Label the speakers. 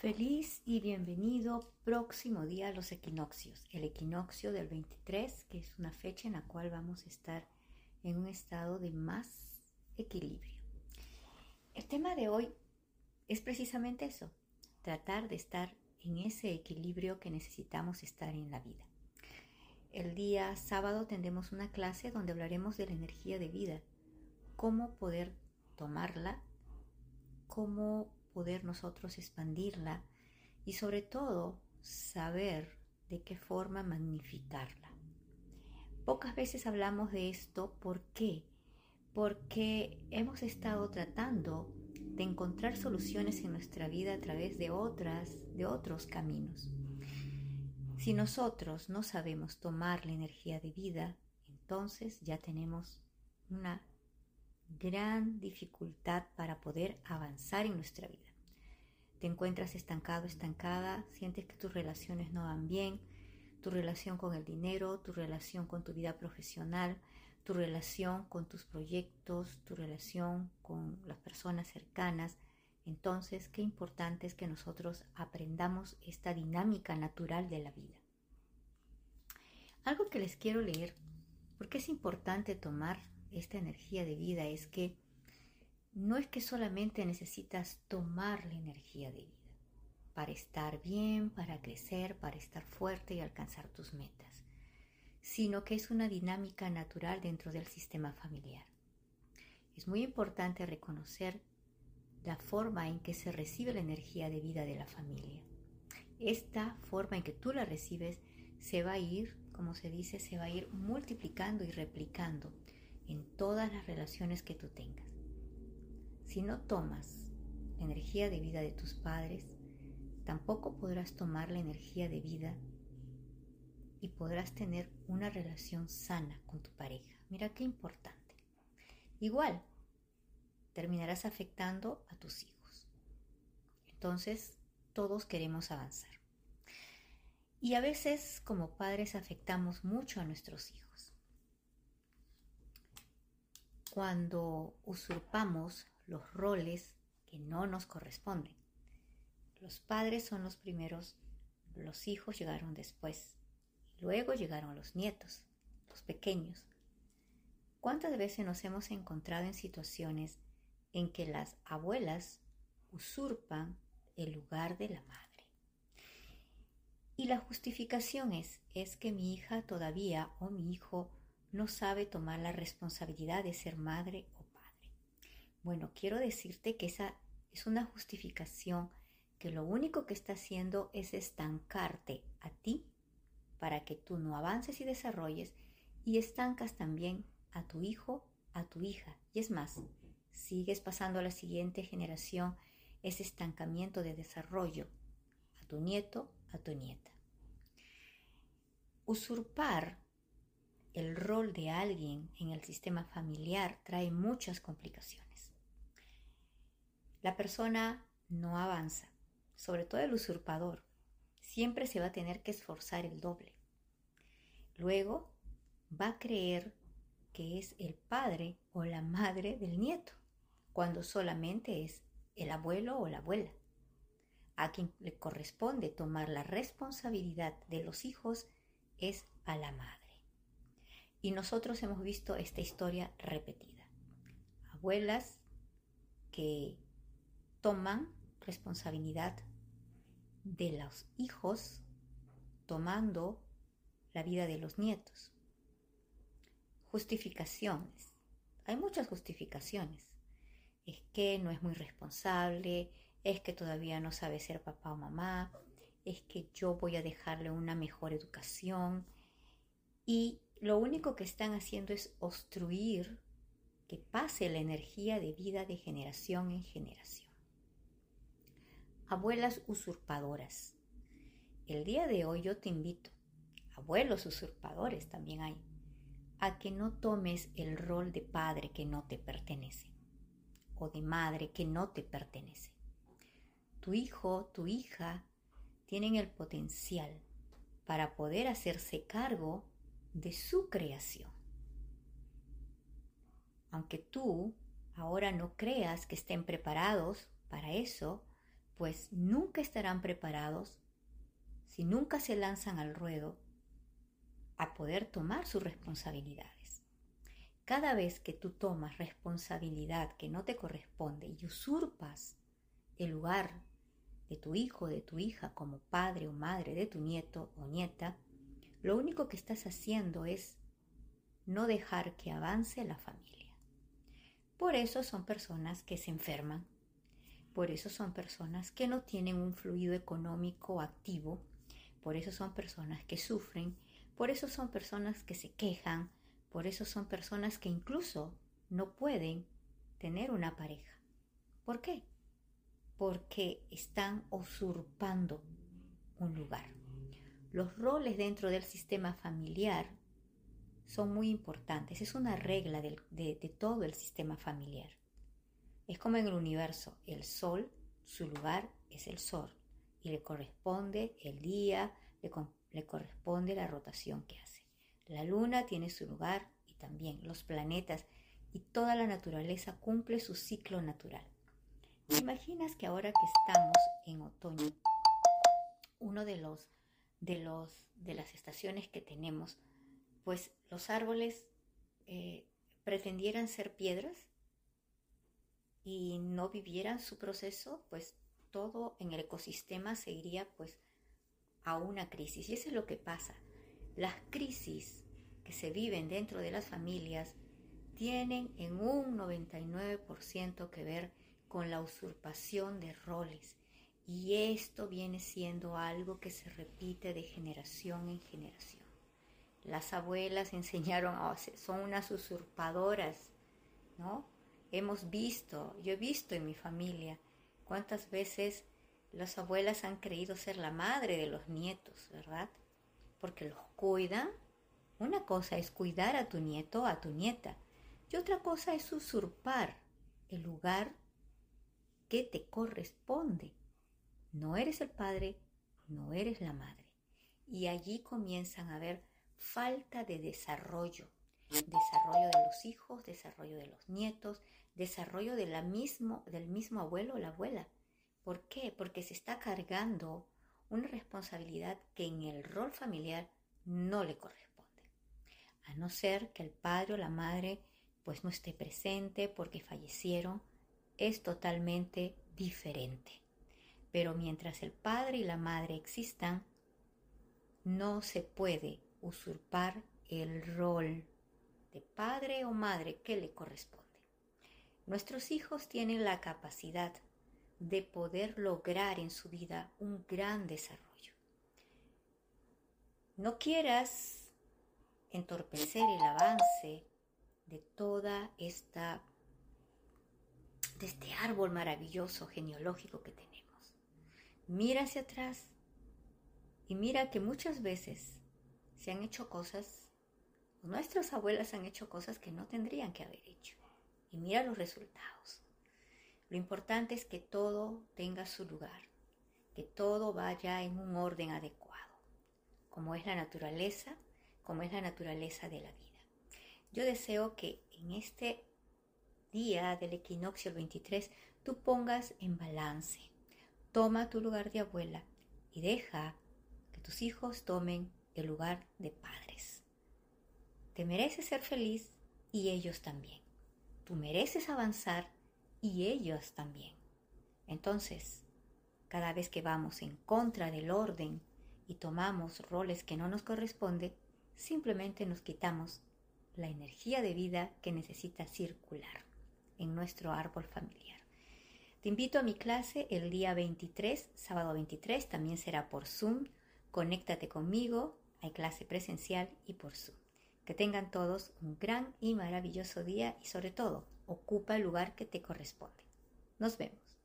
Speaker 1: Feliz y bienvenido próximo día a los equinoccios, el equinoccio del 23, que es una fecha en la cual vamos a estar en un estado de más equilibrio. El tema de hoy es precisamente eso, tratar de estar en ese equilibrio que necesitamos estar en la vida. El día sábado tendremos una clase donde hablaremos de la energía de vida, cómo poder tomarla, cómo poder nosotros expandirla y sobre todo saber de qué forma magnificarla. Pocas veces hablamos de esto, ¿por qué? Porque hemos estado tratando de encontrar soluciones en nuestra vida a través de otras, de otros caminos. Si nosotros no sabemos tomar la energía de vida, entonces ya tenemos una gran dificultad para poder avanzar en nuestra vida. Te encuentras estancado, estancada, sientes que tus relaciones no van bien, tu relación con el dinero, tu relación con tu vida profesional, tu relación con tus proyectos, tu relación con las personas cercanas. Entonces, qué importante es que nosotros aprendamos esta dinámica natural de la vida. Algo que les quiero leer, porque es importante tomar esta energía de vida es que no es que solamente necesitas tomar la energía de vida para estar bien, para crecer, para estar fuerte y alcanzar tus metas, sino que es una dinámica natural dentro del sistema familiar. Es muy importante reconocer la forma en que se recibe la energía de vida de la familia. Esta forma en que tú la recibes se va a ir, como se dice, se va a ir multiplicando y replicando en todas las relaciones que tú tengas. Si no tomas la energía de vida de tus padres, tampoco podrás tomar la energía de vida y podrás tener una relación sana con tu pareja. Mira qué importante. Igual, terminarás afectando a tus hijos. Entonces, todos queremos avanzar. Y a veces como padres afectamos mucho a nuestros hijos cuando usurpamos los roles que no nos corresponden. Los padres son los primeros, los hijos llegaron después, luego llegaron los nietos, los pequeños. ¿Cuántas veces nos hemos encontrado en situaciones en que las abuelas usurpan el lugar de la madre? Y la justificación es, es que mi hija todavía o mi hijo no sabe tomar la responsabilidad de ser madre o padre. Bueno, quiero decirte que esa es una justificación que lo único que está haciendo es estancarte a ti para que tú no avances y desarrolles y estancas también a tu hijo, a tu hija. Y es más, sigues pasando a la siguiente generación ese estancamiento de desarrollo a tu nieto, a tu nieta. Usurpar el rol de alguien en el sistema familiar trae muchas complicaciones. La persona no avanza, sobre todo el usurpador. Siempre se va a tener que esforzar el doble. Luego va a creer que es el padre o la madre del nieto, cuando solamente es el abuelo o la abuela. A quien le corresponde tomar la responsabilidad de los hijos es a la madre. Y nosotros hemos visto esta historia repetida. Abuelas que toman responsabilidad de los hijos tomando la vida de los nietos. Justificaciones. Hay muchas justificaciones. Es que no es muy responsable, es que todavía no sabe ser papá o mamá, es que yo voy a dejarle una mejor educación y lo único que están haciendo es obstruir que pase la energía de vida de generación en generación. Abuelas usurpadoras. El día de hoy yo te invito, abuelos usurpadores también hay, a que no tomes el rol de padre que no te pertenece o de madre que no te pertenece. Tu hijo, tu hija tienen el potencial para poder hacerse cargo de su creación. Aunque tú ahora no creas que estén preparados para eso, pues nunca estarán preparados si nunca se lanzan al ruedo a poder tomar sus responsabilidades. Cada vez que tú tomas responsabilidad que no te corresponde y usurpas el lugar de tu hijo de tu hija como padre o madre de tu nieto o nieta, lo único que estás haciendo es no dejar que avance la familia. Por eso son personas que se enferman, por eso son personas que no tienen un fluido económico activo, por eso son personas que sufren, por eso son personas que se quejan, por eso son personas que incluso no pueden tener una pareja. ¿Por qué? Porque están usurpando un lugar. Los roles dentro del sistema familiar son muy importantes. Es una regla de, todo el sistema familiar. Es como en el universo, el sol, su lugar es el sol y le corresponde el día, le, le, corresponde la rotación que hace. La luna tiene su lugar y también los planetas y toda la naturaleza cumple su ciclo natural. ¿Te imaginas que ahora que estamos en otoño, uno de los de los de las estaciones que tenemos, pues los árboles eh, pretendieran ser piedras y no vivieran su proceso, pues todo en el ecosistema se iría pues a una crisis. Y eso es lo que pasa. Las crisis que se viven dentro de las familias tienen en un 99% que ver con la usurpación de roles. Y esto viene siendo algo que se repite de generación en generación. Las abuelas enseñaron, a son unas usurpadoras, ¿no? hemos visto, yo he visto en mi familia cuántas veces las abuelas han creído ser la madre de los nietos, ¿verdad? Porque los cuidan. Una cosa es cuidar a tu nieto a tu nieta y otra cosa es usurpar el lugar que te corresponde. No eres el padre, no eres la madre. Y allí comienzan a haber falta de desarrollo, desarrollo de los hijos, desarrollo de los nietos, desarrollo de la mismo, del mismo abuelo o la abuela. ¿Por qué? Porque se está cargando una responsabilidad que en el rol familiar no le corresponde. A no ser que el padre o la madre pues no esté presente porque fallecieron, es totalmente diferente. Pero mientras el padre y la madre existan, no se puede usurpar el rol de padre o madre que le corresponde. Nuestros hijos tienen la capacidad de poder lograr en su vida un gran desarrollo. No quieras entorpecer el avance de toda esta de este árbol maravilloso genealógico que tenemos. Mira hacia atrás y mira que muchas veces se han hecho cosas, nuestras abuelas han hecho cosas que no tendrían que haber hecho y mira los resultados. Lo importante es que todo tenga su lugar, que todo vaya en un orden adecuado, como es la naturaleza, como es la naturaleza de la vida. Yo deseo que en este día del equinoccio 23 tú pongas en balance, toma tu lugar de abuela y deja que tus hijos tomen el lugar de padres. Te mereces ser feliz y ellos también. Tú mereces avanzar y ellos también. Entonces, cada vez que vamos en contra del orden y tomamos roles que no nos corresponde, simplemente nos quitamos la energía de vida que necesita circular en nuestro árbol familiar. Te invito a mi clase el día 23, sábado 23, también será por Zoom. Conéctate conmigo, hay clase presencial y por Zoom. Que tengan todos un gran y maravilloso día y sobre todo, ocupa el lugar que te corresponde. Nos vemos.